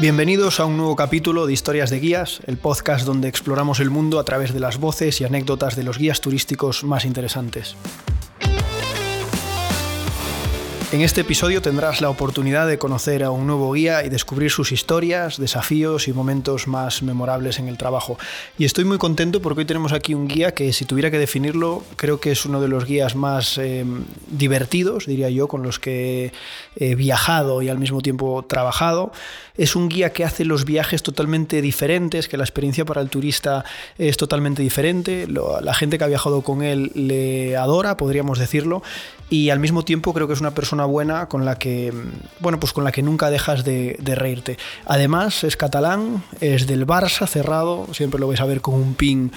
Bienvenidos a un nuevo capítulo de Historias de Guías, el podcast donde exploramos el mundo a través de las voces y anécdotas de los guías turísticos más interesantes. En este episodio tendrás la oportunidad de conocer a un nuevo guía y descubrir sus historias, desafíos y momentos más memorables en el trabajo. Y estoy muy contento porque hoy tenemos aquí un guía que si tuviera que definirlo, creo que es uno de los guías más eh, divertidos, diría yo, con los que he viajado y al mismo tiempo trabajado. Es un guía que hace los viajes totalmente diferentes, que la experiencia para el turista es totalmente diferente. la gente que ha viajado con él le adora, podríamos decirlo, y al mismo tiempo creo que es una persona buena con la que, bueno, pues con la que nunca dejas de, reírte. Además, es catalán, es del Barça cerrado, siempre lo vais a ver con un pin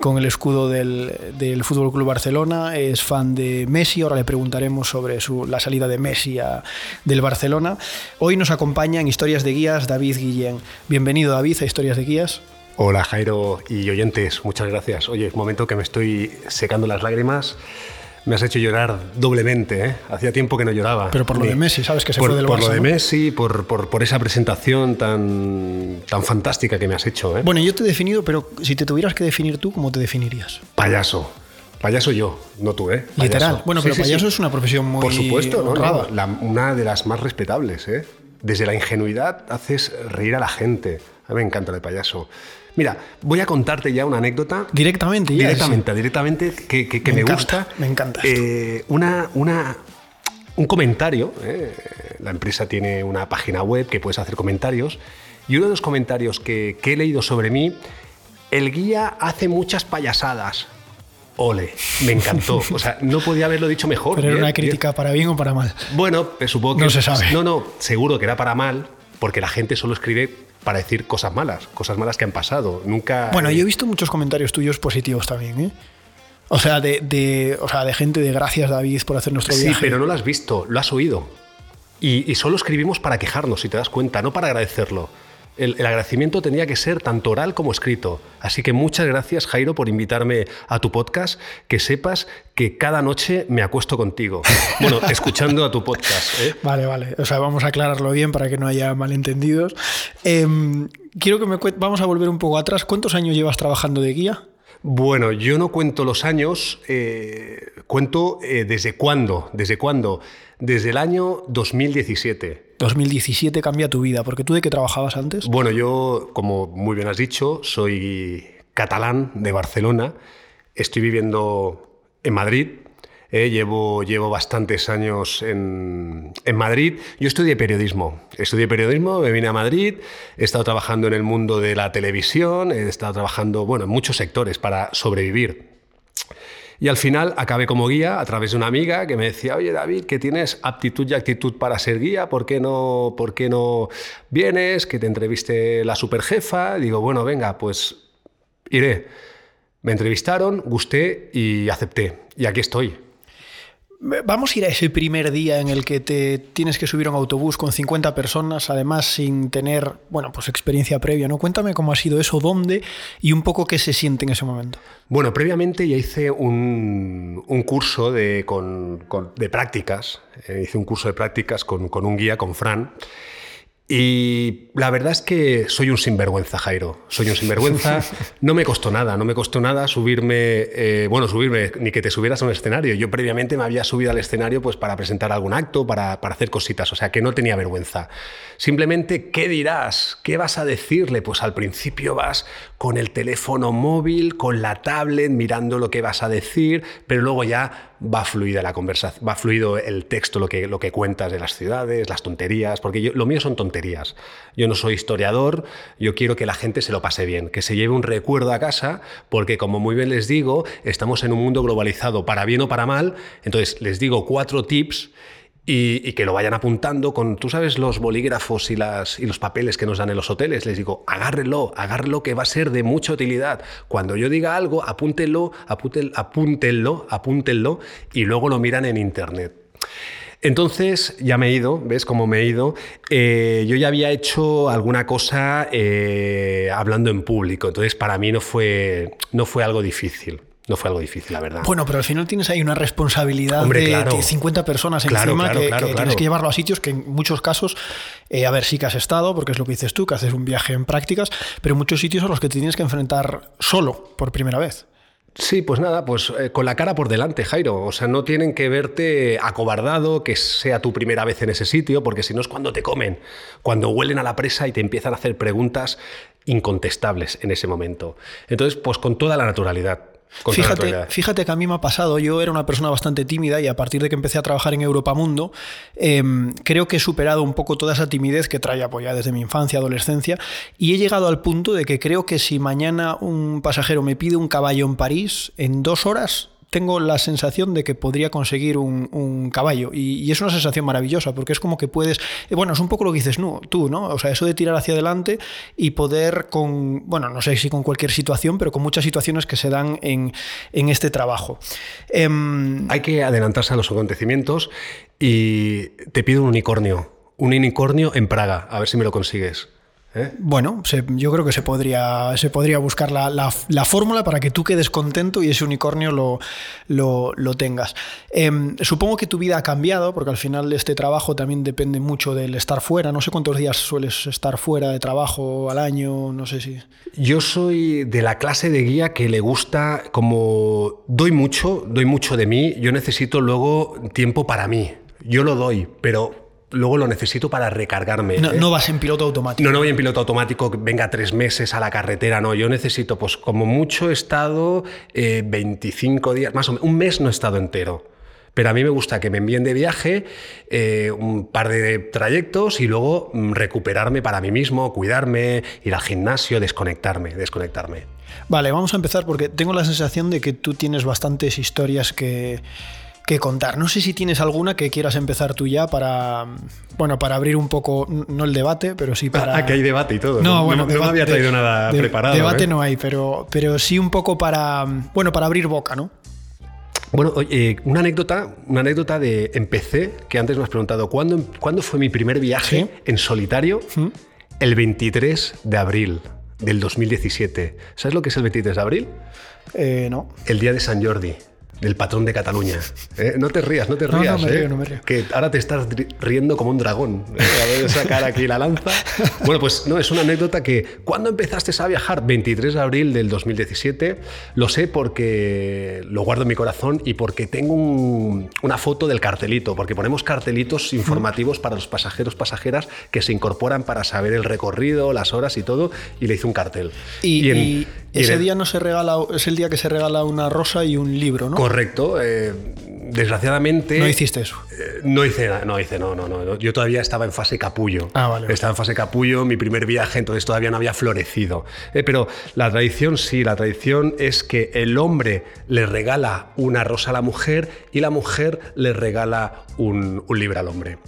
con el escudo del, del Fútbol Club Barcelona, es fan de Messi, ahora le preguntaremos sobre su, la salida de Messi del Barcelona. Hoy nos acompaña en Historias de Guías David Guillén. Bienvenido David a Historias de Guías. Hola Jairo y oyentes, muchas gracias. Oye, es momento que me estoy secando las lágrimas me has hecho llorar doblemente. ¿eh? Hacía tiempo que no lloraba. Pero por lo de Messi, ¿sabes que se por, fue del Por lo de Messi, por, por, por, esa presentación tan, tan fantástica que me has hecho. ¿eh? Bueno, yo te he definido, pero si te tuvieras que definir tú, ¿cómo te definirías? Payaso. Payaso yo, no tú, ¿eh? Literal. Bueno, pero payaso es una profesión muy. Por supuesto, ¿no? una de las más respetables, ¿eh? Desde la ingenuidad haces reír a la gente. A mí me encanta el payaso. Mira, voy a contarte ya una anécdota. Directamente, ya, Directamente, directamente, que, me, gusta. Me encanta. Eh, una, una, un comentario. Eh, la empresa tiene una página web que puedes hacer comentarios. Y uno de los comentarios que, he leído sobre mí, el guía hace muchas payasadas. Ole, me encantó. O sea, no podía haberlo dicho mejor. Pero era una crítica para bien o para mal. Bueno, supongo que. No se sabe. No, no, seguro que era para mal, porque la gente solo escribe para decir cosas malas, cosas malas que han pasado. Nunca. Bueno, yo he visto muchos comentarios tuyos positivos también, ¿eh? O sea, de, de, o sea, de gente de gracias, David, por hacer nuestro viaje. Sí, pero no lo has visto, lo has oído. Y, y, solo escribimos para quejarnos, si te das cuenta, no para agradecerlo el, agradecimiento tenía que ser tanto oral como escrito. Así que muchas gracias, Jairo, por invitarme a tu podcast. Que sepas que cada noche me acuesto contigo. Bueno, escuchando a tu podcast. ¿eh? Vale, vale. O sea, vamos a aclararlo bien para que no haya malentendidos. Em, quiero que me vamos a volver un poco atrás. ¿Cuántos años llevas trabajando de guía? Bueno, yo no cuento los años, eh, cuento eh, desde cuándo, desde cuándo, desde el año 2017. 2017 cambia tu vida, porque tú de qué trabajabas antes? Bueno, yo, como muy bien has dicho, soy catalán de Barcelona, estoy viviendo en Madrid, eh, llevo, llevo bastantes años en, en, Madrid. Yo estudié periodismo. Estudié periodismo, me vine a Madrid, he estado trabajando en el mundo de la televisión, he estado trabajando bueno, en muchos sectores para sobrevivir. Y al final acabé como guía a través de una amiga que me decía, oye David, que tienes aptitud y actitud para ser guía, ¿por qué no, por qué no vienes? Que te entreviste la superjefa. Digo, bueno, venga, pues iré. Me entrevistaron, gusté y acepté. Y aquí estoy. Vamos a ir a ese primer día en el que te tienes que subir a un autobús con 50 personas, además sin tener, bueno, pues experiencia previa, ¿no? Cuéntame cómo ha sido eso, dónde y un poco qué se siente en ese momento. Bueno, previamente ya hice un, curso de, prácticas, eh, hice un curso de prácticas con un guía, con Fran, y la verdad es que soy un sinvergüenza, Jairo. Soy un sinvergüenza. No me costó nada, no me costó nada subirme, eh, bueno, subirme, ni que te subieras a un escenario. Yo previamente me había subido al escenario pues, para presentar algún acto, para, para hacer cositas, o sea que no tenía vergüenza. Simplemente, ¿qué dirás? ¿Qué vas a decirle? Pues al principio vas con el teléfono móvil, con la tablet, mirando lo que vas a decir, pero luego ya va fluida la conversación, va fluido el texto, lo que, lo que cuentas de las ciudades, las tonterías, porque yo, lo mío son tonterías. Yo no soy historiador, yo quiero que la gente se lo pase bien, que se lleve un recuerdo a casa, porque como muy bien les digo, estamos en un mundo globalizado, para bien o para mal, entonces les digo cuatro tips y, que lo vayan apuntando con, tú sabes, los bolígrafos y, las, y los papeles que nos dan en los hoteles. Les digo, agárrelo, agárrelo que va a ser de mucha utilidad. Cuando yo diga algo, apúntenlo, apúntenlo, apúntenlo y luego lo miran en internet. Entonces ya me he ido, ¿ves cómo me he ido? Eh, yo ya había hecho alguna cosa eh, hablando en público, entonces para mí no fue, no fue algo difícil. No fue algo difícil, la verdad. Bueno, pero al final tienes ahí una responsabilidad de, 50 personas encima que, tienes que llevarlo a sitios que en muchos casos, eh, a ver, sí que has estado, porque es lo que dices tú, que haces un viaje en prácticas, pero en muchos sitios a los que te tienes que enfrentar solo por primera vez. Sí, pues nada, pues eh, con la cara por delante, Jairo. O sea, no tienen que verte acobardado, que sea tu primera vez en ese sitio, porque si no es cuando te comen, cuando huelen a la presa y te empiezan a hacer incontestables en ese momento. Entonces, pues con toda la naturalidad. Fíjate, fíjate que a mí me ha pasado, yo era una persona bastante tímida y a partir de que empecé a trabajar en Europa Mundo, em, creo que he superado un poco toda esa timidez que traía pues, desde mi infancia, adolescencia, y he llegado al punto de que creo que si mañana un pasajero me pide un caballo en París, en dos horas tengo la sensación de que podría conseguir un, caballo. Y, es una sensación maravillosa, porque es como que puedes. Eh, bueno, es un poco lo que dices no, tú, ¿no? O sea, eso de tirar hacia adelante y poder con. Bueno, no sé si con cualquier situación, pero con muchas situaciones que se dan en, este trabajo. Em, Hay que adelantarse a los acontecimientos y te pido un unicornio. Un unicornio en Praga, a ver si me lo consigues. ¿Eh? Bueno, yo creo que se podría, se podría buscar la, fórmula para que tú quedes contento y ese unicornio lo, lo, tengas. Em, supongo que tu vida ha cambiado, porque al final este trabajo también depende mucho del estar fuera. No sé cuántos días sueles estar fuera de trabajo al año, no sé si. Yo soy de la clase de guía que le gusta, como doy mucho, doy mucho de mí, yo necesito luego tiempo para mí. Yo lo doy, pero luego lo necesito para recargarme. No, ¿eh? no, vas en piloto automático. No, no voy en piloto automático, que venga tres meses a la carretera, no. Yo necesito, pues como mucho he estado 25 eh, días, más o menos, un mes no he estado entero. Pero a mí me gusta que me envíen de viaje eh, un par de trayectos y luego mm, recuperarme para mí mismo, cuidarme, ir al gimnasio, desconectarme, desconectarme. Vale, vamos a empezar porque tengo la sensación de que tú tienes bastantes historias que que contar. No sé si tienes alguna que quieras empezar tú ya para, bueno, para abrir un poco, no el debate, pero sí para... Ah, que hay debate y todo. No, bueno, no, me había traído nada preparado. Debate ¿eh? no hay, pero, pero sí un poco para, bueno, para abrir boca, ¿no? Bueno, oye, una anécdota, una anécdota de empecé, que antes me has preguntado, ¿cuándo, ¿cuándo fue mi primer viaje en solitario? El 23 de abril del 2017. ¿Sabes lo que es el 23 de abril? Eh, no. El día de San Jordi del patrón de Cataluña. ¿eh? No te rías, no te rías. No, me ¿eh? río, no me río. Que ahora te estás riendo como un dragón. ¿eh? de sacar aquí la lanza. Bueno, pues no, es una anécdota que cuando empezaste a viajar, 23 de abril del 2017, lo sé porque lo guardo en mi corazón y porque tengo una foto del cartelito, porque ponemos cartelitos informativos para los pasajeros, pasajeras que se incorporan para saber el recorrido, las horas y todo, y le hice un cartel. Y, ese día no se regala, es el día que se regala una rosa y un libro, ¿no? Correcto. Eh, desgraciadamente. ¿No hiciste eso? Eh, no hice, no hice, no, no, no. Yo todavía estaba en fase capullo. Ah, vale. Estaba en fase capullo, mi primer viaje, entonces todavía no había florecido. Eh, pero la tradición sí, la tradición es que el hombre le regala una rosa a la mujer y la mujer le regala un, un libro al hombre.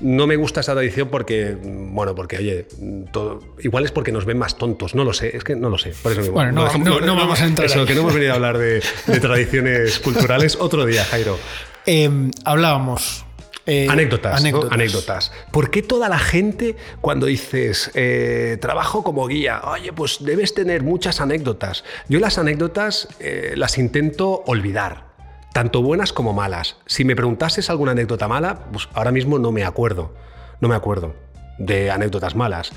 No me gusta esa tradición porque, bueno, porque, oye, todo, igual es porque nos ven más tontos, no lo sé, es que no lo sé. Por eso bueno, no, vamos a entrar. Eso, que no hemos venido a hablar de, tradiciones culturales otro día, Jairo. Em, hablábamos eh, anécdotas, anécdotas. ¿Por qué toda la gente cuando dices eh, trabajo como guía, oye, pues debes tener muchas anécdotas? Yo las anécdotas eh, las intento olvidar tanto buenas como malas. Si me preguntases alguna anécdota mala, pues ahora mismo no me acuerdo. No me acuerdo de anécdotas malas.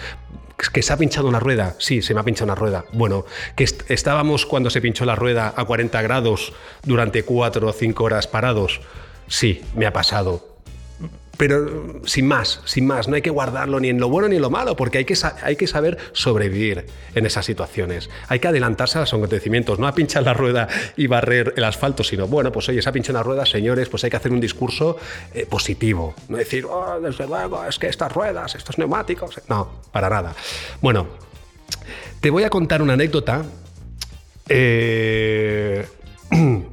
¿Que se ha pinchado una rueda? Sí, se me ha pinchado una rueda. Bueno, que estábamos cuando se pinchó la rueda a 40 grados durante 4 o 5 horas parados. Sí, me ha pasado pero sin más, sin más, no hay que guardarlo ni en lo bueno ni en lo malo, porque hay que, hay que saber sobrevivir en esas situaciones. Hay que adelantarse a los acontecimientos, no a pinchar la rueda y barrer el asfalto, sino, bueno, pues oye, se ha pinchado una rueda, señores, pues hay que hacer un discurso eh, positivo, no decir, oh, desde luego, es que estas ruedas, estos neumáticos, no, para nada. Bueno, te voy a contar una anécdota eh,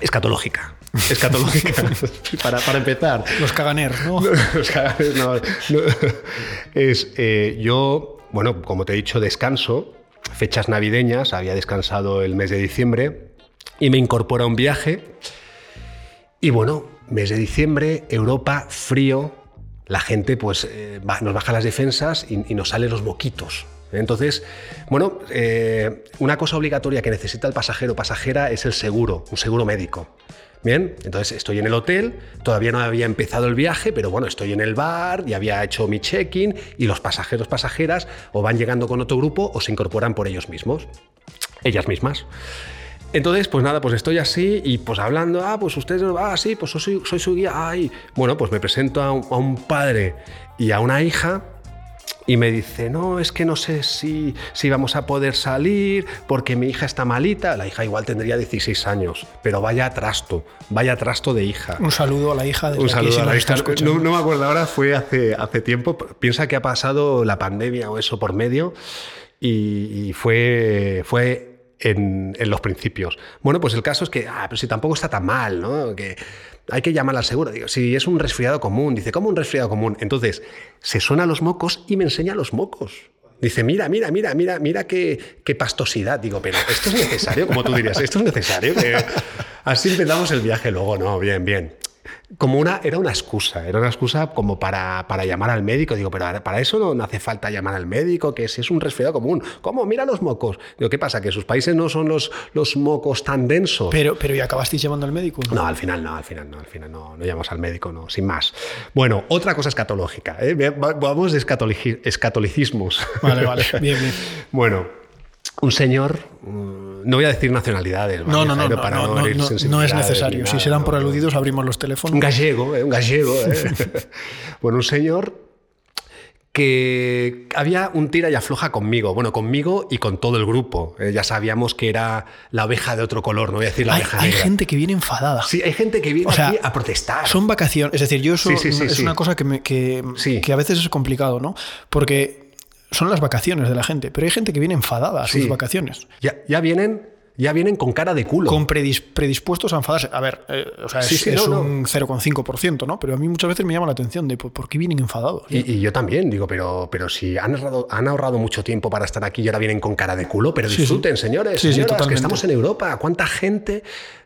escatológica escatológica, para, para, empezar. Los caganeros, ¿no? Los caganeros, no. Es, eh, yo, bueno, como te he dicho, descanso, fechas navideñas, había descansado el mes de diciembre y me incorpora un viaje. Y bueno, mes de diciembre, Europa, frío, la gente pues eh, nos baja las defensas y, nos salen los moquitos. Entonces, bueno, eh, una cosa obligatoria que necesita el pasajero o pasajera es el seguro, un seguro médico. Bien, entonces estoy en el hotel, todavía no había empezado el viaje, pero bueno, estoy en el bar, ya había hecho mi check-in y los pasajeros, pasajeras o van llegando con otro grupo o se incorporan por ellos mismos, ellas mismas. Entonces, pues nada, pues estoy así y pues hablando, ah, pues ustedes, ah, sí, pues soy, soy su guía, ay. Bueno, pues me presento a un padre y a una hija y me dice, no, es que no sé si, si vamos a poder salir porque mi hija está malita. La hija igual tendría 16 años, pero vaya trasto, vaya trasto de hija. Un saludo a la hija. de Un saludo a la hija. No, me acuerdo ahora, fue hace, hace tiempo. Piensa que ha pasado la pandemia o eso por medio y, fue, fue en, los principios. Bueno, pues el caso es que, ah, pero si tampoco está tan mal, ¿no? Que hay que llamar al seguro. Digo, si es un resfriado común, dice, ¿cómo un resfriado común? Entonces, se suena los mocos y me enseña los mocos. Dice, mira, mira, mira, mira, mira qué, qué pastosidad. Digo, pero esto es necesario, como tú dirías, esto es necesario. Así empezamos el viaje luego, ¿no? Bien, bien como una, era una excusa, era una excusa como para, para llamar al médico. Digo, pero para eso no, hace falta llamar al médico, que si es un resfriado común. ¿Cómo? Mira los mocos. Digo, ¿qué pasa? ¿Que sus países no son los, los mocos tan densos? Pero, pero ¿y acabasteis llamando al médico? ¿no? al final no, al final no, al final no, no llamamos al médico, no, sin más. Bueno, otra cosa escatológica. ¿eh? Vamos de escatolicismos. Vale, vale, bien, bien. bueno, un señor no voy a decir nacionalidades. No, no, no, no, no, es necesario. si serán por aludidos, abrimos los teléfonos. Un gallego, eh, un gallego. Eh. bueno, un señor que había un tira y afloja conmigo, bueno, conmigo y con todo el grupo. Eh, ya sabíamos que era la oveja de otro color, no voy a decir la hay, oveja Hay gente que viene enfadada. Sí, hay gente que viene aquí a protestar. Son vacaciones, es decir, yo eso es una cosa que, que, que a veces es complicado, ¿no? Porque son las vacaciones de la gente, pero hay gente que viene enfadada a sus vacaciones. Ya, ya vienen ya vienen con cara de culo. Con predispuestos a enfadarse. A ver, eh, o sea, es, un 0,5%, ¿no? Pero a mí muchas veces me llama la atención de por, qué vienen enfadados. Y, yo también, digo, pero, pero si han ahorrado, han ahorrado mucho tiempo para estar aquí y ahora vienen con cara de culo, pero disfruten, señores, señoras, que estamos en Europa. ¿Cuánta gente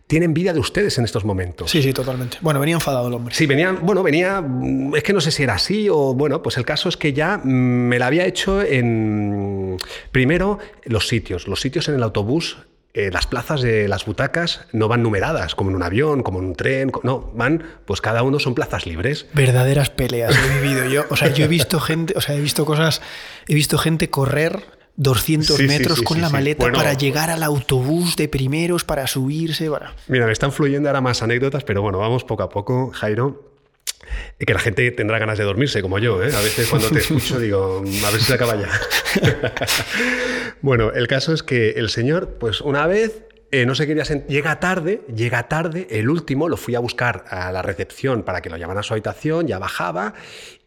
tiene envidia de ustedes en estos momentos. Sí, sí, totalmente. Bueno, venía enfadado el hombre. Sí, venía, bueno, venía, es que no sé si era así o, bueno, pues el caso es que ya me la había hecho en, primero, los sitios. Los sitios en el autobús eh, las plazas de las butacas no van numeradas, como en un avión, como en un tren, no, van, pues cada uno son plazas libres. Verdaderas peleas he vivido yo. O sea, yo he visto gente, o sea, he visto cosas, he visto gente correr 200 metros con la maleta para llegar al autobús de primeros, para subirse. Para... Mira, me están fluyendo ahora más anécdotas, pero bueno, vamos poco a poco, Jairo. Que la gente tendrá ganas de dormirse, como yo. ¿eh? A veces cuando te escucho digo, a ver si se acaba ya. bueno, el caso es que el señor, pues una vez eh, no se quería llega tarde, llega tarde, el último lo fui a buscar a la recepción para que lo llamaran a su habitación, ya bajaba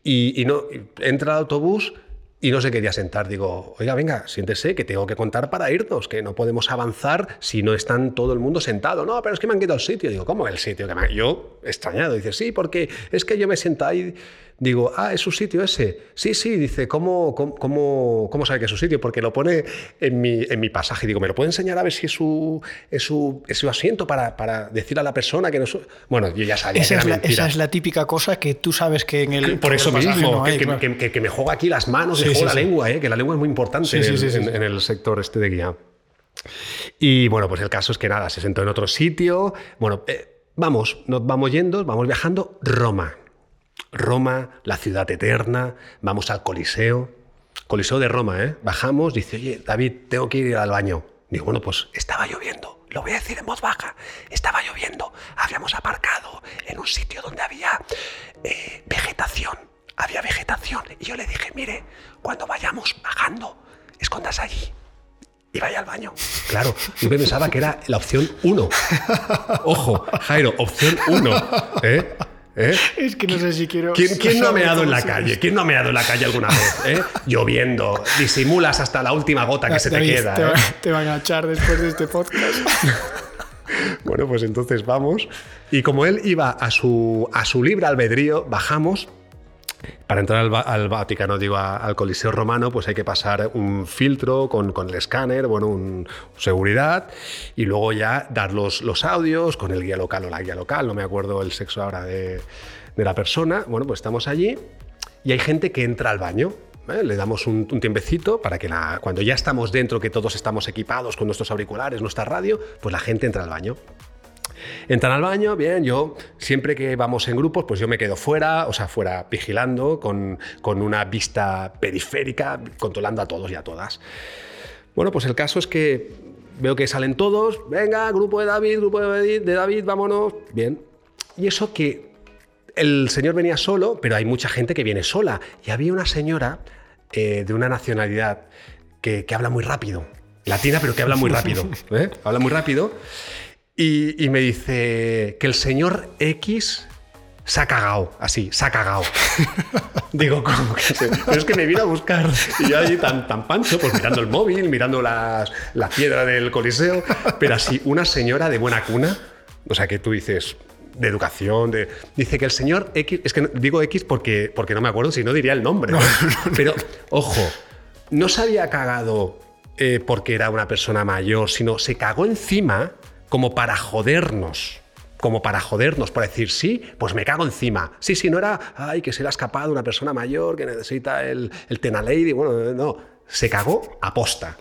y, y no entra al autobús y no se quería sentar. Digo, oiga, venga, siéntese, que tengo que contar para irnos, que no podemos avanzar si no están todo el mundo sentado. No, pero es que me han quitado el sitio. Digo, ¿cómo el sitio? Que me... Yo, extrañado, dice, sí, porque es que yo me siento ahí Digo, ah, ¿es su sitio ese? Sí, sí, dice, ¿cómo, cómo, cómo, sabe que es su sitio? Porque lo pone en mi, en mi pasaje. Digo, ¿me lo puede enseñar a ver si es su, es su, es su asiento para, para decir a la persona que no es Bueno, yo ya sabía esa que es la, Esa es la típica cosa que tú sabes que en el. Por eso mismo, que, que, me juega aquí las manos, me juego la lengua, eh, que la lengua es muy importante en el, en, el sector este de guía. Y bueno, pues el caso es que nada, se sentó en otro sitio. Bueno, eh, vamos, nos vamos yendo, vamos viajando. Roma. Roma, la ciudad eterna, vamos al Coliseo. Coliseo de Roma, ¿eh? Bajamos, dice, oye, David, tengo que ir al baño. Digo, bueno, pues estaba lloviendo. Lo voy a decir en voz baja. Estaba lloviendo. Habíamos aparcado en un sitio donde había eh, vegetación. Había vegetación. Y yo le dije, mire, cuando vayamos bajando, escondas allí y vaya al baño. Claro, yo pensaba que era la opción 1. Ojo, Jairo, opción 1. ¿eh? ¿Eh? Es que no sé si quiero. ¿Quién, no ha meado en la calle? ¿Quién no ha meado en la calle alguna vez? ¿Eh? Lloviendo, disimulas hasta la última gota que se te queda. Te, ¿eh? te, van a echar después de este podcast. bueno, pues entonces vamos. Y como él iba a su, a su libre albedrío, bajamos para entrar al, Vaticano, digo, al Coliseo Romano, pues hay que pasar un filtro con, el escáner, bueno, un, seguridad, y luego ya dar los, los, audios con el guía local o la guía local, no me acuerdo el sexo ahora de, de la persona. Bueno, pues estamos allí y hay gente que entra al baño. ¿eh? le damos un, tiempecito para que cuando ya estamos dentro, que todos estamos equipados con nuestros auriculares, nuestra radio, pues la gente entra al baño. Entran al baño, bien, yo siempre que vamos en grupos, pues yo me quedo fuera, o sea, fuera vigilando, con, con una vista periférica, controlando a todos y a todas. Bueno, pues el caso es que veo que salen todos, venga, grupo de David, grupo de David, de David, vámonos, bien. Y eso que el señor venía solo, pero hay mucha gente que viene sola. Y había una señora eh, de una nacionalidad que, habla muy rápido, latina, pero que habla muy rápido. ¿eh? Habla muy rápido. Y, me dice que el señor X se ha cagado, así, se ha cagado. Digo, ¿cómo que se? Pero es que me vino a buscar. Y yo allí tan, tan pancho, pues mirando el móvil, mirando las, la piedra del coliseo, pero así, una señora de buena cuna, o sea, que tú dices, de educación, de... dice que el señor X, es que digo X porque, porque no me acuerdo, si no diría el nombre. Pero, ojo, no se había cagado eh, porque era una persona mayor, sino se cagó encima como para jodernos. Como para jodernos, para decir, sí, pues me cago encima. Sí, sí, no era, ay, que se le ha escapado una persona mayor que necesita el, el Tenalady. Bueno, no, se cagó aposta.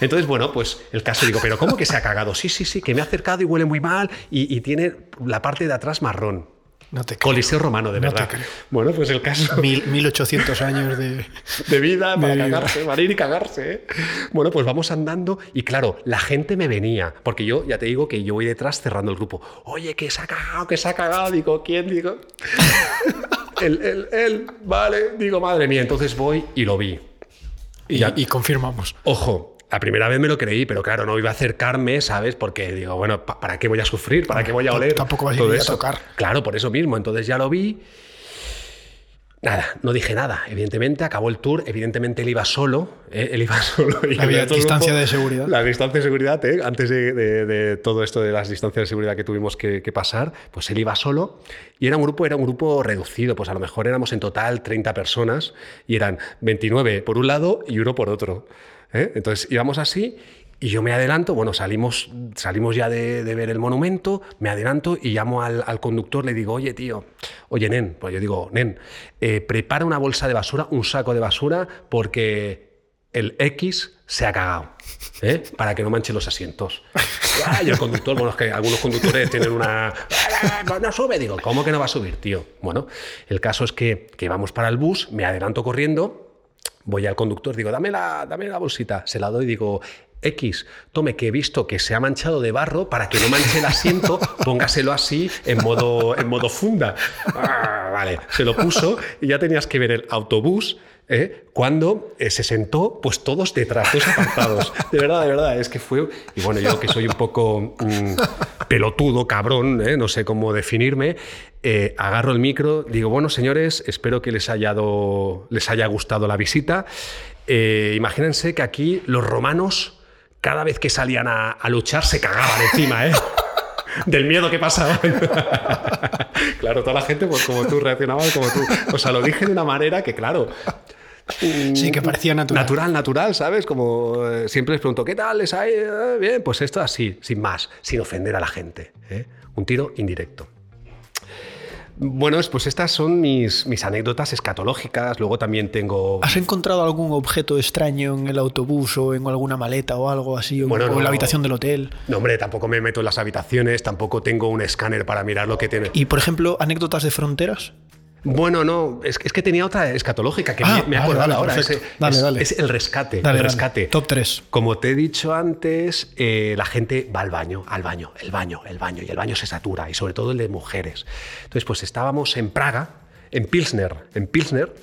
Entonces, bueno, pues el caso digo, pero ¿cómo que se ha cagado? Sí, sí, sí, que me ha acercado y huele muy mal y tiene la parte de atrás marrón. No te Coliseo romano, de verdad. Bueno, pues el caso. Mil, 1800 años de, de vida para cagarse, para ir y cagarse. ¿eh? Bueno, pues vamos andando y claro, la gente me venía, porque yo ya te digo que yo voy detrás cerrando el grupo. Oye, que se ha cagado, que se ha cagado. Digo, ¿quién? Digo. él, él, él, vale. Digo, madre mía, entonces voy y lo vi. Y, y confirmamos. Ojo, la primera vez me lo creí, pero claro, no iba a acercarme, ¿sabes? Porque digo, bueno, ¿para qué voy a sufrir? ¿Para qué voy a oler? Tampoco vas a, ir a tocar. Claro, por eso mismo. Entonces ya lo vi. Nada, no dije nada. Evidentemente, acabó el tour. Evidentemente, él iba solo. ¿eh? Él iba solo. Y Había distancia de seguridad. La distancia de seguridad, ¿eh? antes de, todo esto de las distancias de seguridad que tuvimos que, que, pasar, pues él iba solo. Y era un grupo, era un grupo reducido. Pues a lo mejor éramos en total 30 personas y eran 29 por un lado y uno por otro. ¿Eh? Entonces íbamos así y yo me adelanto, bueno, salimos, salimos ya de, ver el monumento, me adelanto y llamo al, conductor, le digo, oye tío, oye nen, pues yo digo, nen, eh, prepara una bolsa de basura, un saco de basura, porque el X se ha cagado, ¿eh? para que no manche los asientos. y el conductor, bueno, es que algunos conductores tienen una... No sube, digo, ¿cómo que no va a subir, tío? Bueno, el caso es que vamos para el bus, me adelanto corriendo voy al conductor, digo, dame la, dame la bolsita, se la doy, digo, X, tome que he visto que se ha manchado de barro para que no manche el asiento, póngaselo así en modo, en modo funda. Ah, vale, se lo puso y ya tenías que ver el autobús ¿eh? cuando eh, se sentó, pues todos detrás, todos apartados. De verdad, de verdad, es que fue. Y bueno, yo que soy un poco mm, pelotudo, cabrón, ¿eh? no sé cómo definirme, agarro el micro, digo, bueno, señores, espero que les haya, les haya gustado la visita. imagínense que aquí los romanos, cada vez que salían a, a luchar, se cagaban encima, ¿eh? del miedo que pasaba. claro, toda la gente, pues como tú, reaccionaba como tú. O sea, lo dije de una manera que, claro, Sí, que parecía natural. Natural, natural, ¿sabes? Como eh, siempre les pregunto, ¿qué tal? ¿Les hay? Eh, bien, pues esto así, sin más, sin ofender a la gente. ¿eh? Un tiro indirecto. Bueno, pues estas son mis, mis, anécdotas escatológicas. Luego también tengo. ¿Has encontrado algún objeto extraño en el autobús o en alguna maleta o algo así? O, en la habitación del hotel. No, hombre, tampoco me meto en las habitaciones, tampoco tengo un escáner para mirar lo que tiene. ¿Y por ejemplo, anécdotas de fronteras? Bueno, no, es, que tenía otra escatológica que me, he acordado ahora. Es, el rescate. el rescate. Top 3. Como te he dicho antes, eh, la gente va al baño, al baño, el baño, el baño, y el baño se satura, y sobre todo el de mujeres. Entonces, pues estábamos en Praga, en Pilsner, en Pilsner,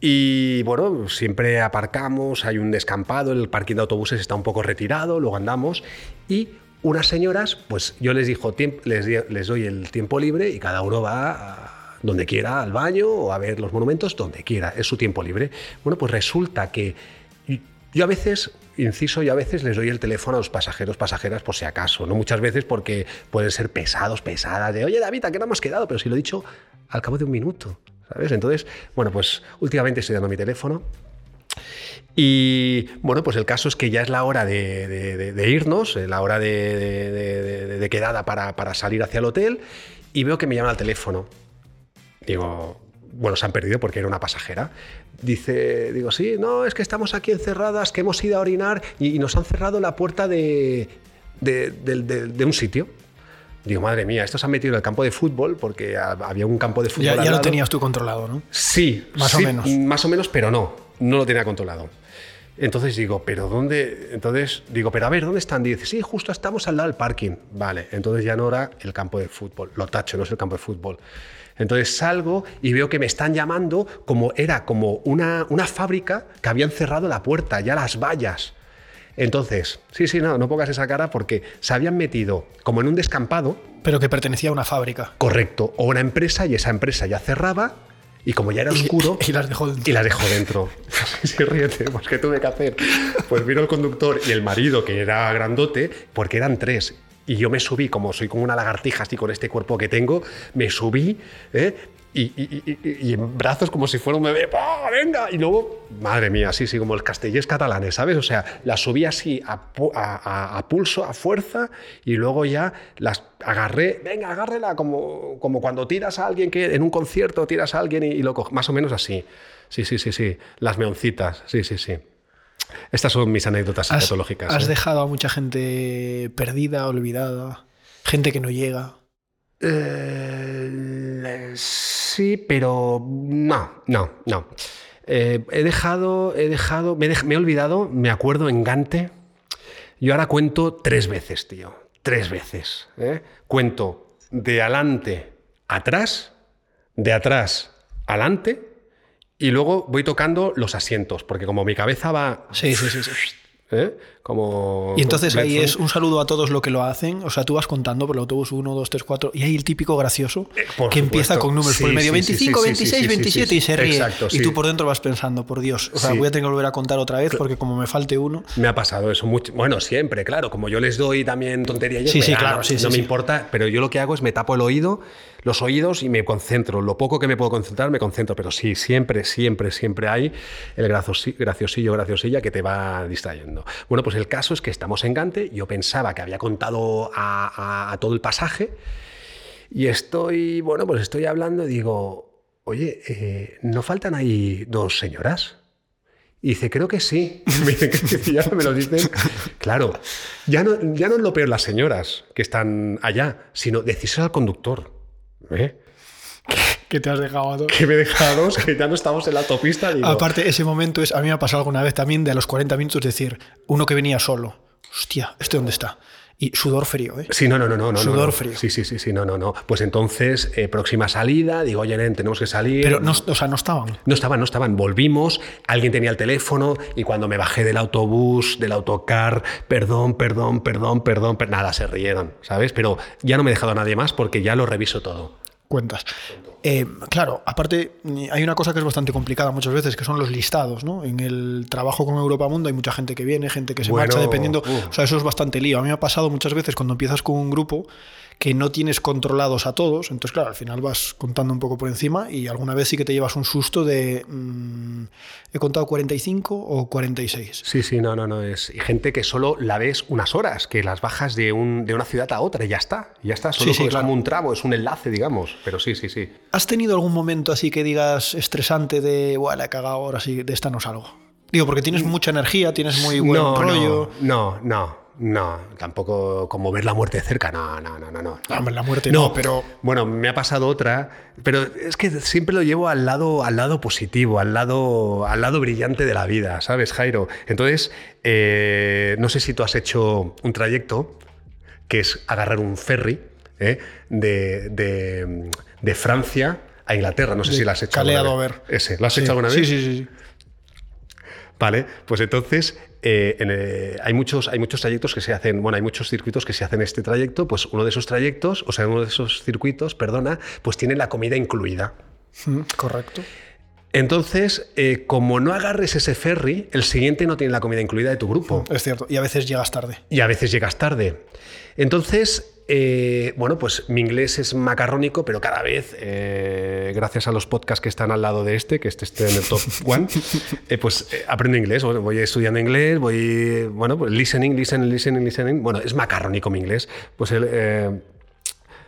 y bueno, siempre aparcamos, hay un descampado, el parking de autobuses está un poco retirado, luego andamos, y unas señoras, pues yo les, dijo, les, les doy el tiempo libre y cada uno va a donde quiera, al baño o a ver los monumentos, donde quiera, es su tiempo libre. Bueno, pues resulta que yo a veces, inciso, yo a veces les doy el teléfono a los pasajeros, pasajeras, por si acaso, no muchas veces porque pueden ser pesados, pesadas, de, oye David, ¿a qué no hemos quedado? Pero si lo he dicho al cabo de un minuto, ¿sabes? Entonces, bueno, pues últimamente estoy dando mi teléfono, y bueno, pues el caso es que ya es la hora de, irnos, eh, la hora de, quedada para, para, salir hacia el hotel, y veo que me llaman al teléfono. Digo, bueno, se han perdido porque era una pasajera. Dice, digo, sí, no, es que estamos aquí encerradas, que hemos ido a orinar y, nos han cerrado la puerta de, de, un sitio. Digo, madre mía, estos han metido en el campo de fútbol porque había un campo de fútbol. Ya, ya lo tenías tú controlado, ¿no? Sí, más o menos. Más o menos, pero no, no lo tenía controlado. Entonces digo, ¿pero dónde? Entonces digo, ¿pero a ver, dónde están? dice, sí, justo estamos al lado del parking. Vale, entonces ya no era el campo de fútbol. Lo tacho, no es el campo de fútbol. Entonces salgo y veo que me están llamando como era como una, una fábrica que habían cerrado la puerta, ya las vallas. Entonces, sí, sí, no, no pongas esa cara porque se habían metido como en un descampado. Pero que pertenecía a una fábrica. Correcto, o una empresa y esa empresa ya cerraba y como ya era oscuro. Y, las dejó dentro. Y las dejó dentro. sí, ríete, pues ¿qué tuve que hacer? Pues vino el conductor y el marido, que era grandote, porque eran tres. Y yo me subí, como soy como una lagartija, así con este cuerpo que tengo, me subí, ¿eh? y, en brazos como si fuera un bebé, ¡venga! Y luego, madre mía, así, sí, como el castellés catalanes, ¿sabes? O sea, las subí así a, pulso, a fuerza, y luego ya las agarré, venga, agárrela, como, como cuando tiras a alguien que en un concierto tiras a alguien y, lo coges, más o menos así. Sí, sí, sí, sí, las meoncitas, sí, sí, sí. Estas son mis anécdotas has. ¿Has ¿eh? dejado a mucha gente perdida, olvidada? Gente que no llega. Eh, sí, pero no, no, no. Eh, he dejado, he dejado, me, he olvidado, me acuerdo en Gante. Yo ahora cuento tres veces, tío. Tres veces. Cuento de adelante atrás, de atrás adelante, y luego voy tocando los asientos, porque como mi cabeza va. Sí, sí, sí. sí. ¿eh? Como y entonces ahí es un saludo a todos lo que lo hacen. O sea, tú vas contando por el autobús 1, 2, 3, 4 y hay el típico gracioso eh, que empieza con números por el medio 25, 26, 27 y se ríe. y tú por dentro vas pensando, por Dios, o sea, voy a tener que volver a contar otra vez porque como me falte uno. Me ha pasado eso mucho. Bueno, siempre, claro. Como yo les doy también tontería y sí, sí, claro, no, no me importa, pero yo lo que hago es me tapo el oído los oídos y me concentro. Lo poco que me puedo concentrar, me concentro. Pero sí, siempre, siempre, siempre hay el graciosillo, graciosilla que te va distrayendo. Bueno, pues el caso es que estamos en Gante. Yo pensaba que había contado a, todo el pasaje. Y estoy, bueno, pues estoy hablando y digo, oye, eh, ¿no faltan ahí dos señoras? Y dice, creo que sí. Ya me lo dicen. Claro, ya no, ya no es lo peor las señoras que están allá, sino decirse al conductor. ¿Eh? Que te has dejado Que me he dejado que ya no estamos en la autopista. Aparte, ese momento es, a mí me ha pasado alguna vez también de a los 40 minutos decir, uno que venía solo, hostia, ¿este dónde está? Y sudor frío, ¿eh? Sí, no, no, no, no. Sudor frío. Sí, sí, sí, sí, no, no, no. Pues entonces, eh, próxima salida, digo, oye, Nen, tenemos que salir. Pero, no, o sea, no estaban. No estaban, no estaban. Volvimos, alguien tenía el teléfono y cuando me bajé del autobús, del autocar, perdón, perdón, perdón, perdón, nada, se rieron, ¿sabes? Pero ya no me he dejado a nadie más porque ya lo reviso todo cuentas. Eh, claro, aparte hay una cosa que es bastante complicada muchas veces, que son los listados, ¿no? En el trabajo con Europa Mundo hay mucha gente que viene, gente que se marcha, dependiendo... O sea, eso es bastante lío. A mí me ha pasado muchas veces cuando empiezas con un grupo que no tienes controlados a todos. Entonces, claro, al final vas contando un poco por encima y alguna vez sí que te llevas un susto de mm, ¿he contado 45 o 46? Sí, sí, no, no, no. Es y gente que solo la ves unas horas, que las bajas de, un, de una ciudad a otra y ya está. Ya está, solo es como un tramo, es un enlace, digamos. Pero sí, sí, sí. ¿Has tenido algún momento así que digas estresante de, bueno, la he cagado ahora sí, de esta no salgo? Digo, porque tienes mm. mucha energía, tienes muy buen rollo. No, no, no. No, tampoco como ver la muerte de cerca, no, no, no, no. no. la muerte no, pero... Bueno, me ha pasado otra, pero es que siempre lo llevo al lado, al lado positivo, al lado, al lado brillante de la vida, ¿sabes, Jairo? Entonces, eh, no sé si tú has hecho un trayecto que es agarrar un ferry ¿eh? de, de, Francia a Inglaterra, no sé si lo has hecho. Caleado a ver. Ese, ¿lo has hecho alguna vez? Sí, sí, sí. Vale, pues entonces eh, eh, hay, muchos, hay muchos trayectos que se hacen, bueno, hay muchos circuitos que se hacen este trayecto, pues uno de esos trayectos, o sea, uno de esos circuitos, perdona, pues tiene la comida incluida. Mm, correcto. Entonces, eh, como no agarres ese ferry, el siguiente no tiene la comida incluida de tu grupo. Es cierto, y a veces llegas tarde. Y a veces llegas tarde. Entonces, eh, bueno, pues mi inglés es macarrónico, pero cada vez, eh, gracias a los podcasts que están al lado de este, que este esté en el top one, eh, pues aprendo inglés. voy estudiando inglés, voy, bueno, pues listening, listening, listening, listening. Bueno, es macarrónico mi inglés. Pues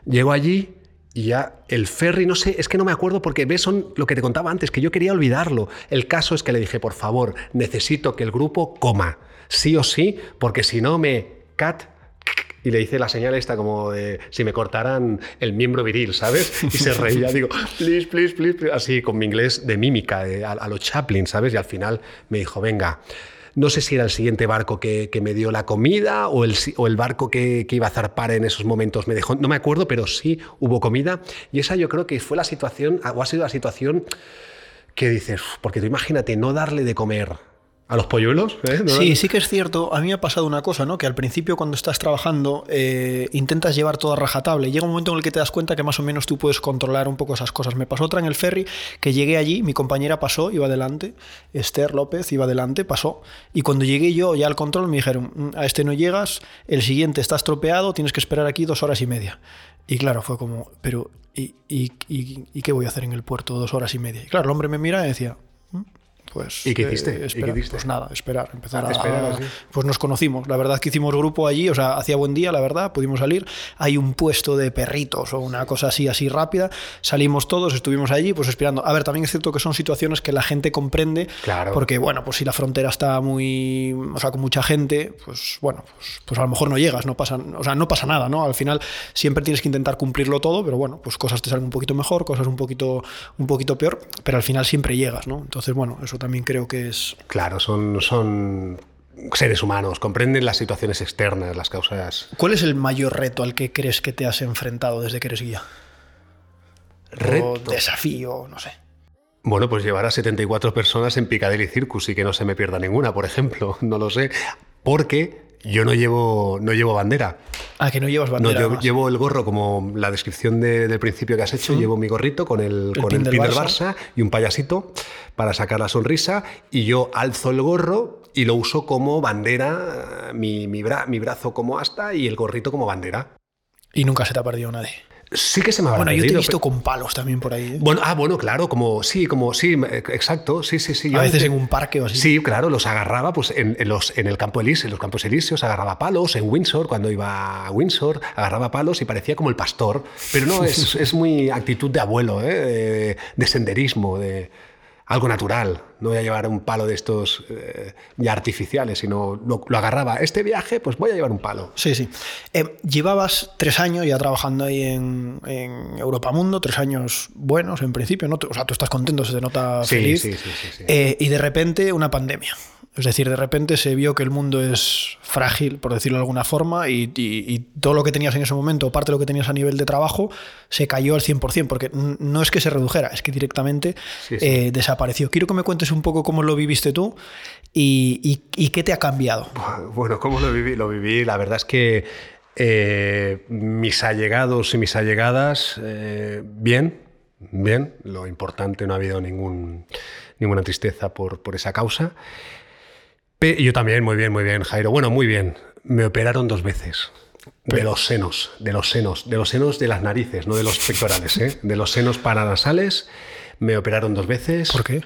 llego allí y ya el ferry, no sé, es que no me acuerdo porque ves son lo que te contaba antes, que yo quería olvidarlo. El caso es que le dije, por favor, necesito que el grupo coma, sí o sí, porque si no me cat y le hice la señal esta como de si me cortaran el miembro viril, ¿sabes? Y se reía, digo, please, please, please, así con mi inglés de mímica, a, a los Chaplin, ¿sabes? Y al final me dijo, venga, no sé si era el siguiente barco que, me dio la comida o el, o el barco que, iba a zarpar en esos momentos me dejó. No me acuerdo, pero sí hubo comida. Y esa yo creo que fue la situación, o ha sido la situación que dices, porque tú imagínate no darle de comer a los polluelos. ¿eh? Sí, sí que es cierto. A mí me ha pasado una cosa, ¿no? Que al principio cuando estás trabajando eh, intentas llevar todo a rajatable. Llega un momento en el que te das cuenta que más o menos tú puedes controlar un poco esas cosas. Me pasó otra en el ferry que llegué allí, mi compañera pasó, iba adelante, Esther López iba adelante, pasó. Y cuando llegué yo ya al control me dijeron, mm, a este no llegas, el siguiente está estropeado, tienes que esperar aquí dos horas y media. Y claro, fue como, pero ¿y, y, y qué voy a hacer en el puerto dos horas y media? Y claro, el hombre me mira y decía, pues, ¿Y qué hiciste? Eh, pues nada, esperar, empezar a, esperar, Pues nos conocimos. La verdad que hicimos grupo allí, o sea, hacía buen día, la verdad, pudimos salir. Hay un puesto de perritos o una cosa así, así rápida. Salimos todos, estuvimos allí, pues esperando. A ver, también es cierto que son situaciones que la gente comprende. Claro. Porque, bueno, pues si la frontera está muy. O sea, con mucha gente, pues bueno, pues, pues a lo mejor no llegas, no pasa, o sea, no pasa nada, ¿no? Al final siempre tienes que intentar cumplirlo todo, pero bueno, pues cosas te salen un poquito mejor, cosas un poquito, un poquito peor, pero al final siempre llegas, ¿no? Entonces, bueno, eso también creo que es... Claro, son, son seres humanos, comprenden las situaciones externas, las causas... ¿Cuál es el mayor reto al que crees que te has enfrentado desde que eres guía? Reto. O desafío, no sé. Bueno, pues llevar a 74 personas en Piccadilly Circus y que no se me pierda ninguna, por ejemplo, no lo sé. Porque yo no llevo, no llevo bandera. Ah, que no llevas bandera. No, yo llevo el gorro como la descripción del principio que has hecho. Llevo mi gorrito con el, con pin, el del, Barça. y un payasito para sacar la sonrisa. Y yo alzo el gorro y lo uso como bandera, mi, mi, mi brazo como asta y el gorrito como bandera. Y nunca se te ha perdido nadie. Sí que se me ha Bueno, yo te he visto con palos también por ahí. ¿eh? Bueno, ah, bueno, claro, como sí, como sí, exacto, sí, sí, sí. a veces en un parque o así. Sí, claro, los agarraba pues en, los, en el campo elíseo, en los campos elíseos, agarraba palos, en Windsor, cuando iba a Windsor, agarraba palos y parecía como el pastor. Pero no, es, es muy actitud de abuelo, ¿eh? de senderismo, de algo natural. No voy a llevar un palo de estos eh, ya artificiales, sino lo, agarraba. Este viaje, pues voy a llevar un palo. Sí, sí. Eh, llevabas tres años ya trabajando ahí en, Europa Mundo, tres años buenos en principio, ¿no? O sea, tú estás contento, se te nota feliz. Sí, sí, sí. Eh, y de repente una pandemia. Es decir, de repente se vio que el mundo es frágil, por decirlo de alguna forma, y, todo lo que tenías en ese momento, parte de lo que tenías a nivel de trabajo, se cayó al 100%, porque no es que se redujera, es que directamente eh, desapareció. Quiero que me cuentes un poco cómo lo viviste tú y, qué te ha cambiado. Bueno, ¿cómo lo viví? Lo viví, la verdad es que eh, mis allegados y mis allegadas, eh, bien, bien. Lo importante, no ha habido ningún, ninguna tristeza por, por esa causa yo también, muy bien, muy bien, Jairo. Bueno, muy bien. Me operaron dos veces. De los senos, de los senos, de los senos de las narices, no de los pectorales, ¿eh? de los senos paranasales. Me operaron dos veces. ¿Por qué?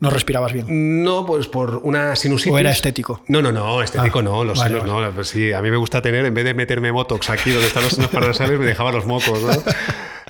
¿No respirabas bien? No, pues por una sinusitis. ¿O era estético? No, no, no, estético ah, no, los senos no. Pues sí, a mí me gusta tener, en vez de meterme motox aquí donde están los senos paranasales, me dejaba los mocos, ¿no?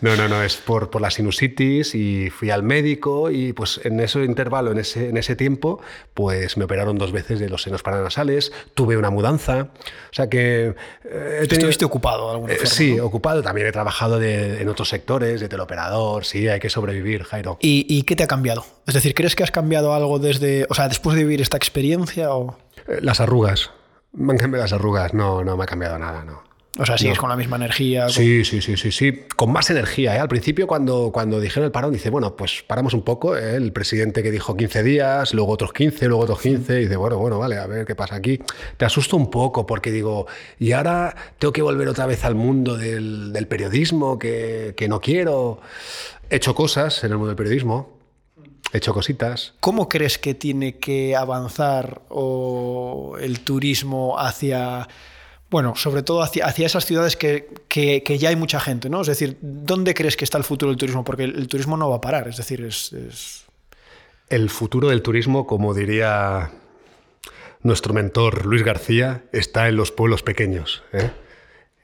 No, no, no, es por, por la sinusitis y fui al médico y pues en ese intervalo, en ese, en ese tiempo, pues me operaron dos veces de los senos paranasales, tuve una mudanza, o sea que... Eh, ¿Estuviste ocupado alguna eh, Sí, ocupado, también he trabajado en otros sectores, de teleoperador, sí, hay que sobrevivir, Jairo. ¿Y, qué te ha cambiado? Es decir, ¿crees que has cambiado algo desde, o sea, después de vivir esta experiencia o...? Eh, las arrugas. Me han cambiado las arrugas, no, no me ha cambiado nada, no. O sea, sigues con la misma energía. Sí, sí, sí, sí, sí. Con más energía. ¿eh? Al principio, cuando, cuando dijeron el parón, dice, bueno, pues paramos un poco. ¿eh? El presidente que dijo 15 días, luego otros 15, luego otros 15. Y dice, bueno, bueno, vale, a ver qué pasa aquí. Te asusto un poco porque digo, y ahora tengo que volver otra vez al mundo del, del periodismo que, que no quiero. He hecho cosas en el mundo del periodismo. He hecho cositas. ¿Cómo crees que tiene que avanzar o el turismo hacia bueno, sobre todo hacia, esas ciudades que, ya hay mucha gente, ¿no? Es decir, ¿dónde crees que está el futuro del turismo? Porque el, turismo no va a parar, es decir, es, El futuro del turismo, como diría nuestro mentor Luis García, está en los pueblos pequeños. ¿eh?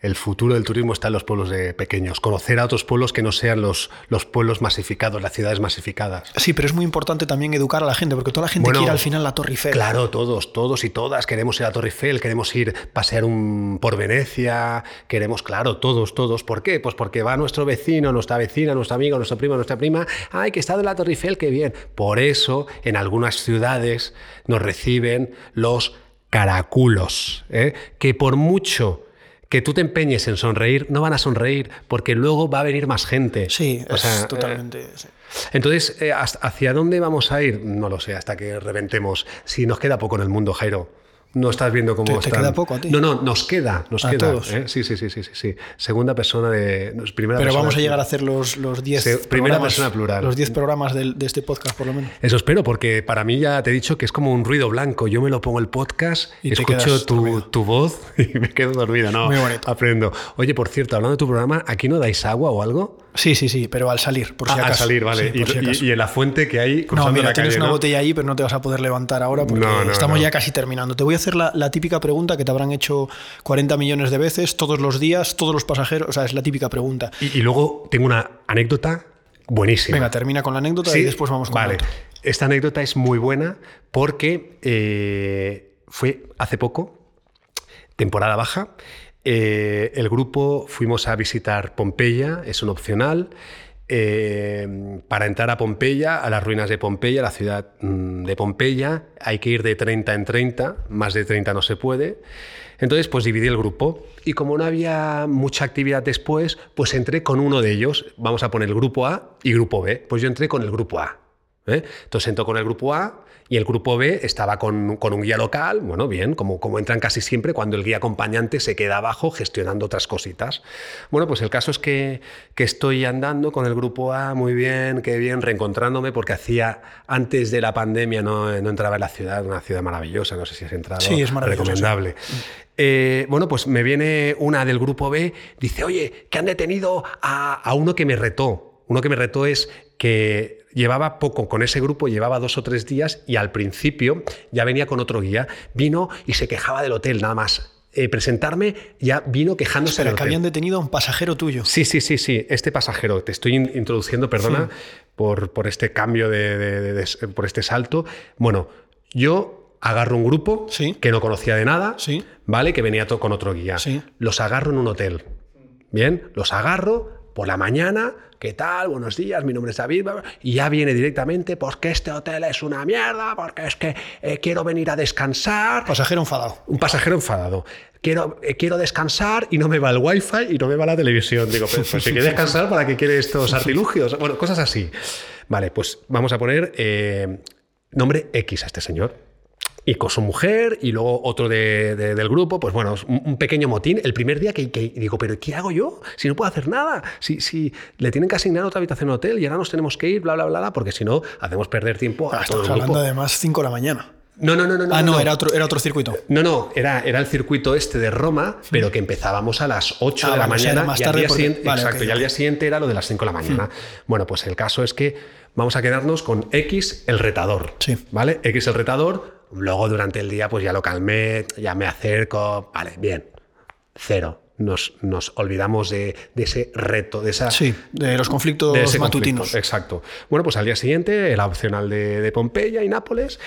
El futuro del turismo está en los pueblos de pequeños. Conocer a otros pueblos que no sean los, los pueblos masificados, las ciudades masificadas. Sí, pero es muy importante también educar a la gente, porque toda la gente quiere al final la Torre Eiffel. Claro, todos, todos y todas queremos ir a la Torre Eiffel, queremos ir pasear un, por Venecia, queremos, claro, todos, todos. ¿Por qué? Pues porque va nuestro vecino, nuestra vecina, nuestro amigo, nuestro primo, nuestra prima. ¡Ay, que está en la Torre Eiffel, qué bien! Por eso, en algunas ciudades nos reciben los caraculos, ¿eh? que por mucho que tú te empeñes en sonreír, no van a sonreír, porque luego va a venir más gente. Sí, es totalmente. Eh, entonces, eh, ¿hacia dónde vamos a ir? No lo sé, hasta que reventemos. Si nos queda poco en el mundo, Jairo. No estás viendo cómo ¿Te, ¿Te queda poco a ti? No, no, nos queda, nos queda. Todos. ¿eh? Sí, sí, sí, sí, sí, Segunda persona de. Primera Pero vamos a llegar a hacer los 10 Primera persona plural. Los 10 programas de, de, este podcast, por lo menos. Eso espero, porque para mí ya te he dicho que es como un ruido blanco. Yo me lo pongo el podcast, y escucho tu, tu, voz y me quedo dormido. No, Muy bonito. Aprendo. Oye, por cierto, hablando de tu programa, ¿aquí no dais agua o algo? Sí, sí, sí, pero al salir, por si ah, acaso. Al salir, vale. y, en la fuente que hay cruzando No, mira, tienes una botella ahí, pero no te vas a poder levantar ahora porque estamos ya casi terminando. Te voy a hacer la, típica pregunta que te habrán hecho 40 millones de veces, todos los días, todos los pasajeros. O sea, es la típica pregunta. Y, luego tengo una anécdota buenísima. Venga, termina con la anécdota y después vamos con Vale. Esta anécdota es muy buena porque eh, fue hace poco, temporada baja. Eh, el grupo fuimos a visitar Pompeya, es un opcional. Eh, para entrar a Pompeya, a las ruinas de Pompeya, la ciudad mm, de Pompeya, hay que ir de 30 en 30, más de 30 no se puede. Entonces, pues dividí el grupo y como no había mucha actividad después, pues entré con uno de ellos. Vamos a poner el grupo A y grupo B. Pues yo entré con el grupo A. ¿eh? Entonces entró con el grupo A y el grupo B estaba con, un guía local, bueno, bien, como, como entran casi siempre cuando el guía acompañante se queda abajo gestionando otras cositas. Bueno, pues el caso es que, que estoy andando con el grupo A, muy bien, qué bien, reencontrándome, porque hacía, antes de la pandemia no, no entraba en la ciudad, una ciudad maravillosa, no sé si has entrado. Sí, es Recomendable. Eh, bueno, pues me viene una del grupo B, dice, oye, que han detenido a, a uno que me retó. Uno que me retó es que llevaba poco con ese grupo, llevaba dos o tres días y al principio ya venía con otro guía. Vino y se quejaba del hotel, nada más. Eh, presentarme, ya vino quejándose de que habían detenido a un pasajero tuyo. Sí, sí, sí, sí. Este pasajero, te estoy introduciendo, perdona, por, por, este cambio de, por este salto. Bueno, yo agarro un grupo que no conocía de nada, sí. ¿vale? Que venía todo con otro guía. Los agarro en un hotel. Bien, los agarro por la mañana, ¿qué tal? Buenos días, mi nombre es David. Y ya viene directamente porque este hotel es una mierda, porque es que eh, quiero venir a descansar. Pasajero enfadado. Un pasajero enfadado. Quiero, eh, quiero descansar y no me va el wifi y no me va la televisión. Digo, pues, pues si quiere descansar, ¿para qué quiere estos artilugios? Bueno, cosas así. Vale, pues vamos a poner eh, nombre X a este señor y con su mujer y luego otro del grupo, pues bueno, un, pequeño motín. El primer día que, digo, pero ¿qué hago yo? Si no puedo hacer nada, si, si le tienen que asignar otra habitación en hotel y ahora nos tenemos que ir, bla, bla, bla, porque si no, hacemos perder tiempo a ah, todo el hablando además 5 de la mañana. No, no, no, no. Ah, no, Era, otro, era otro circuito. No, no, era, era el circuito este de Roma, pero que empezábamos a las 8 ah, de la mañana. Más tarde exacto, y al día siguiente era lo de las 5 de la mañana. Bueno, pues el caso es que vamos a quedarnos con X el retador. Sí. ¿Vale? X el retador, Luego durante el día pues ya lo calmé, ya me acerco, vale, bien, cero. Nos, nos olvidamos de, ese reto, de esa... Sí, de los conflictos de matutinos. exacto. Bueno, pues al día siguiente, la opcional de, de, Pompeya y Nápoles.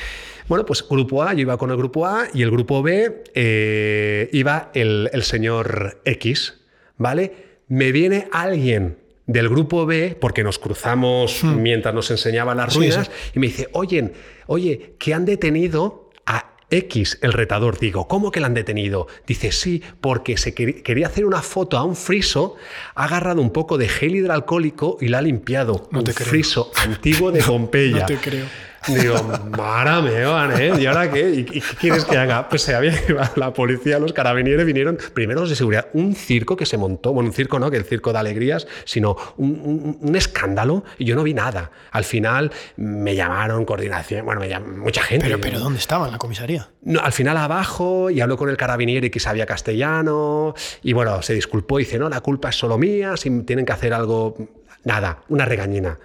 Bueno, pues grupo A, yo iba con el grupo A y el grupo B eh, iba el, el señor X, ¿vale? Me viene alguien del grupo B, porque nos cruzamos hmm. mientras nos enseñaban las ruinas, y me dice, oye, oye, que han detenido a X, el retador. Digo, ¿cómo que la han detenido? Dice, sí, porque se quería hacer una foto a un friso, ha agarrado un poco de gel hidroalcohólico y la ha limpiado. un friso antiguo de Pompeya. no te creo. Digo, mara me van, ¿eh? ¿Y ahora qué? ¿Y qué quieres que haga? Pues se había la policía, los carabineros vinieron, primero los de seguridad, un circo que se montó, bueno, un circo no, que el circo de alegrías, sino un, escándalo y yo no vi nada. Al final me llamaron coordinación, bueno, me llamaron mucha gente. Pero, pero ¿dónde estaba? ¿En la comisaría? No, al final abajo y habló con el carabinieri que sabía castellano y bueno, se disculpó y dice, no, la culpa es solo mía, si tienen que hacer algo, nada, una regañina.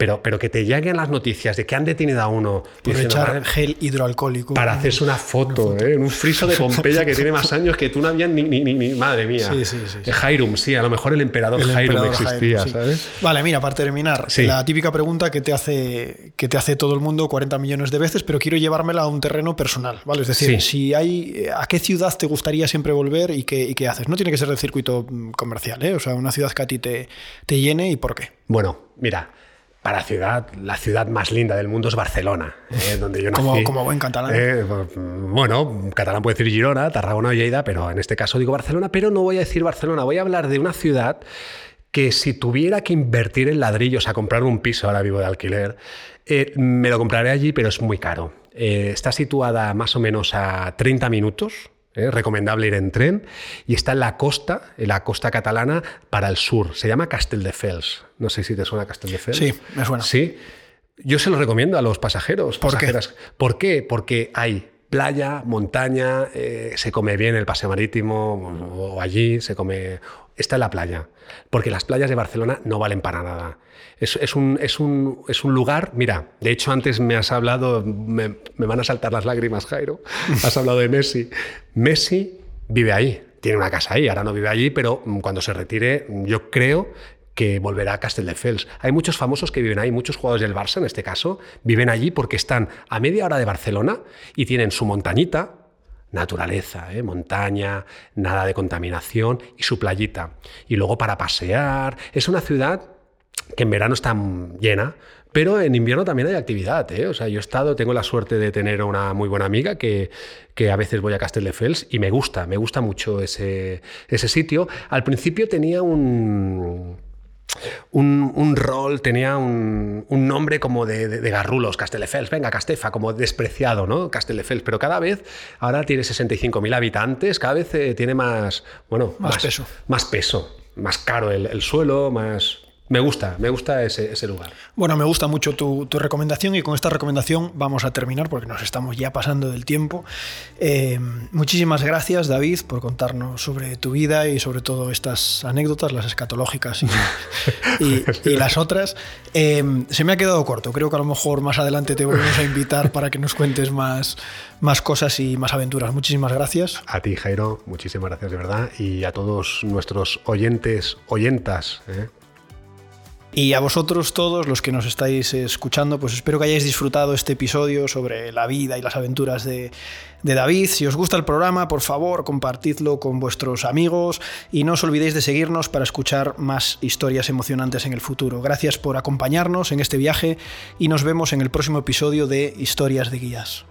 Pero, pero que te lleguen las noticias de que han detenido a uno. Por echar gel hidroalcohólico. Para hacerse una foto, ¿eh? en un friso de Pompeya que tiene más años que tú no habías ni, ni, ni, madre mía. Sí, sí, sí. Jairum, sí, a lo mejor el emperador Jairum existía, ¿sabes? Vale, mira, para terminar, la típica pregunta que te, hace, que te hace todo el mundo 40 millones de veces, pero quiero llevármela a un terreno personal, ¿vale? Es decir, si hay, ¿a qué ciudad te gustaría siempre volver y qué, y qué haces? No tiene que ser del circuito mm, comercial, ¿eh? O sea, una ciudad que a ti te, te llene y por qué. Bueno, mira, para ciudad, la ciudad más linda del mundo es Barcelona, eh, donde yo nací. Como, como buen catalán. Eh, bueno, catalán puede decir Girona, Tarragona o Lleida, pero en este caso digo Barcelona, pero no voy a decir Barcelona, voy a hablar de una ciudad que si tuviera que invertir en ladrillos a comprar un piso, ahora vivo de alquiler, eh, me lo compraré allí, pero es muy caro. está situada más o menos a 30 minutos ¿eh? recomendable ir en tren, y está en la costa, en la costa catalana, para el sur. Se llama Castelldefels. No sé si te suena Castelldefels. Sí, me suena. Sí. Yo se lo recomiendo a los pasajeros. ¿Por qué? ¿Por qué? Porque hay playa, montaña, eh, se come bien el paseo marítimo, o allí se come... Está en la playa, porque las playas de Barcelona no valen para nada. Es, un, es, un, es, un, lugar, mira, de hecho antes me has hablado, me, van a saltar las lágrimas, Jairo, has hablado de Messi. Messi vive ahí, tiene una casa ahí, ahora no vive allí, pero cuando se retire yo creo que volverá a Castelldefels. Hay muchos famosos que viven ahí, muchos jugadores del Barça en este caso, viven allí porque están a media hora de Barcelona y tienen su montañita, naturaleza, ¿eh? montaña, nada de contaminación y su playita. Y luego para pasear, es una ciudad que en verano está llena, pero en invierno también hay actividad. ¿eh? O sea, yo he estado, tengo la suerte de tener una muy buena amiga que, que a veces voy a Castelldefels y me gusta, me gusta mucho ese, ese sitio. Al principio tenía un, un, un rol, tenía un, un nombre como de, de, de, garrulos, Castelldefels, venga, Castefa, como despreciado, ¿no? Castelldefels, pero cada vez, ahora tiene 65.000 habitantes, cada vez eh, tiene más, bueno, más, más, peso. Más peso, más caro el, el suelo, más me gusta, me gusta ese, ese, lugar. Bueno, me gusta mucho tu, tu, recomendación y con esta recomendación vamos a terminar porque nos estamos ya pasando del tiempo. Eh, muchísimas gracias, David, por contarnos sobre tu vida y sobre todo estas anécdotas, las escatológicas y, y, y las otras. Eh, se me ha quedado corto, creo que a lo mejor más adelante te volvemos a invitar para que nos cuentes más, más cosas y más aventuras. Muchísimas gracias. A ti, Jairo, muchísimas gracias de verdad y a todos nuestros oyentes, oyentas. ¿eh? Y a vosotros todos los que nos estáis escuchando, pues espero que hayáis disfrutado este episodio sobre la vida y las aventuras de, de, David. Si os gusta el programa, por favor, compartidlo con vuestros amigos y no os olvidéis de seguirnos para escuchar más historias emocionantes en el futuro. Gracias por acompañarnos en este viaje y nos vemos en el próximo episodio de Historias de Guías.